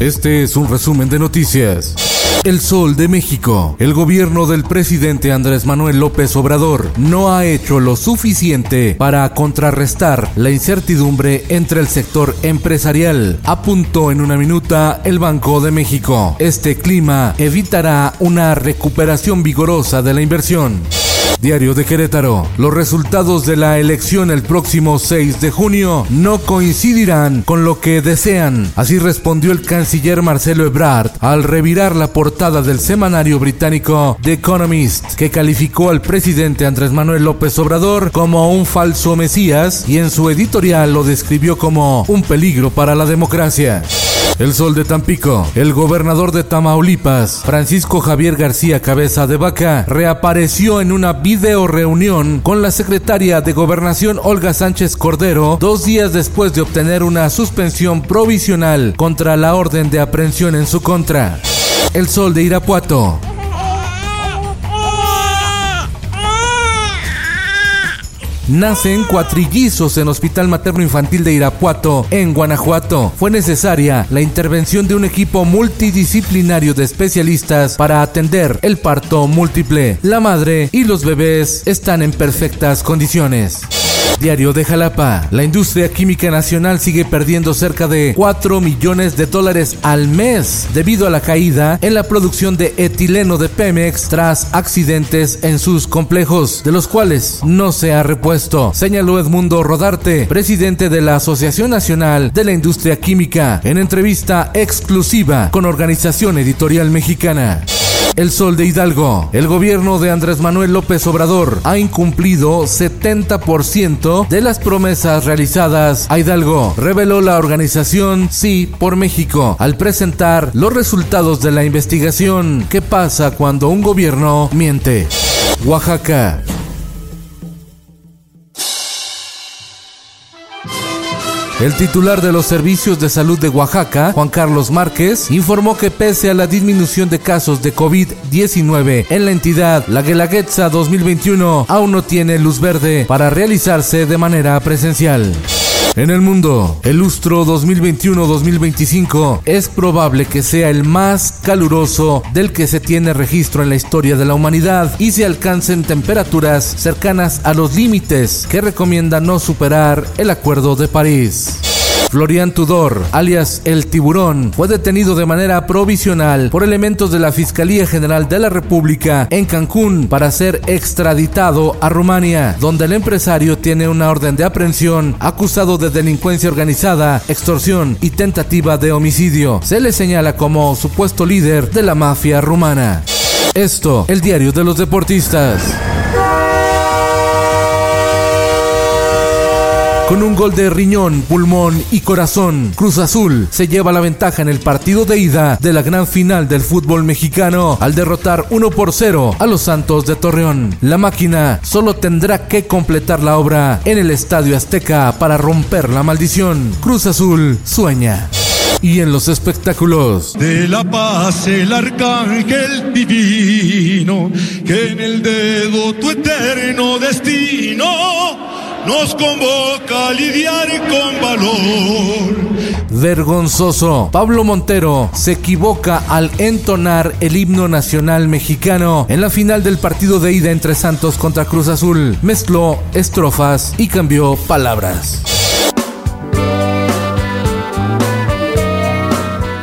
Este es un resumen de noticias. El Sol de México. El gobierno del presidente Andrés Manuel López Obrador no ha hecho lo suficiente para contrarrestar la incertidumbre entre el sector empresarial, apuntó en una minuta el Banco de México. Este clima evitará una recuperación vigorosa de la inversión. Diario de Querétaro. Los resultados de la elección el próximo 6 de junio no coincidirán con lo que desean. Así respondió el canciller Marcelo Ebrard al revirar la portada del semanario británico The Economist, que calificó al presidente Andrés Manuel López Obrador como un falso mesías y en su editorial lo describió como un peligro para la democracia. El Sol de Tampico. El gobernador de Tamaulipas, Francisco Javier García Cabeza de Vaca, reapareció en una video reunión con la secretaria de Gobernación Olga Sánchez Cordero dos días después de obtener una suspensión provisional contra la orden de aprehensión en su contra. El Sol de Irapuato. Nacen cuatrillizos en Hospital Materno Infantil de Irapuato, en Guanajuato. Fue necesaria la intervención de un equipo multidisciplinario de especialistas para atender el parto múltiple. La madre y los bebés están en perfectas condiciones. Diario de Jalapa. La industria química nacional sigue perdiendo cerca de 4 millones de dólares al mes debido a la caída en la producción de etileno de Pemex tras accidentes en sus complejos, de los cuales no se ha repuesto, señaló Edmundo Rodarte, presidente de la Asociación Nacional de la Industria Química, en entrevista exclusiva con Organización Editorial Mexicana. El Sol de Hidalgo. El gobierno de Andrés Manuel López Obrador ha incumplido 70% de las promesas realizadas a Hidalgo, reveló la organización Sí por México al presentar los resultados de la investigación. ¿Qué pasa cuando un gobierno miente? Oaxaca. El titular de los servicios de salud de Oaxaca, Juan Carlos Márquez, informó que pese a la disminución de casos de COVID-19 en la entidad, la Guelaguetza 2021 aún no tiene luz verde para realizarse de manera presencial. En el mundo, el lustro 2021-2025 es probable que sea el más caluroso del que se tiene registro en la historia de la humanidad y se alcancen temperaturas cercanas a los límites que recomienda no superar el Acuerdo de París. Florian Tudor, alias El Tiburón, fue detenido de manera provisional por elementos de la Fiscalía General de la República en Cancún para ser extraditado a Rumania, donde el empresario tiene una orden de aprehensión acusado de delincuencia organizada, extorsión y tentativa de homicidio. Se le señala como supuesto líder de la mafia rumana. Esto, el diario de los deportistas. Con un gol de riñón, pulmón y corazón, Cruz Azul se lleva la ventaja en el partido de ida de la gran final del fútbol mexicano al derrotar 1 por 0 a los Santos de Torreón. La máquina solo tendrá que completar la obra en el Estadio Azteca para romper la maldición. Cruz Azul sueña y en los espectáculos. De la paz el arcángel divino, que en el dedo tu eterno destino nos convoca a lidiar con valor. Vergonzoso. Pablo Montero se equivoca al entonar el himno nacional mexicano en la final del partido de ida entre Santos contra Cruz Azul. Mezcló estrofas y cambió palabras.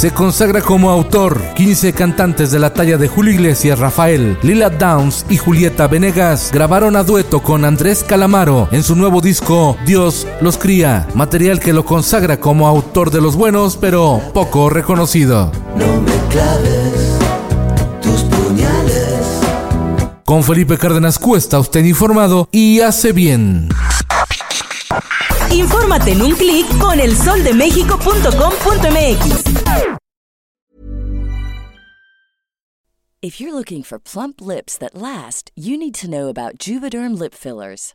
Se consagra como autor. 15 cantantes de la talla de Julio Iglesias, Rafael, Lila Downs y Julieta Venegas grabaron a dueto con Andrés Calamaro en su nuevo disco Dios los cría, material que lo consagra como autor de los buenos pero poco reconocido. No me claves tus puñales. Con Felipe Cárdenas Cuesta, usted informado y hace bien. Infórmate en un clic con elsoldemexico.com.mx. If you're looking for plump lips that last, you need to know about Juvederm lip fillers.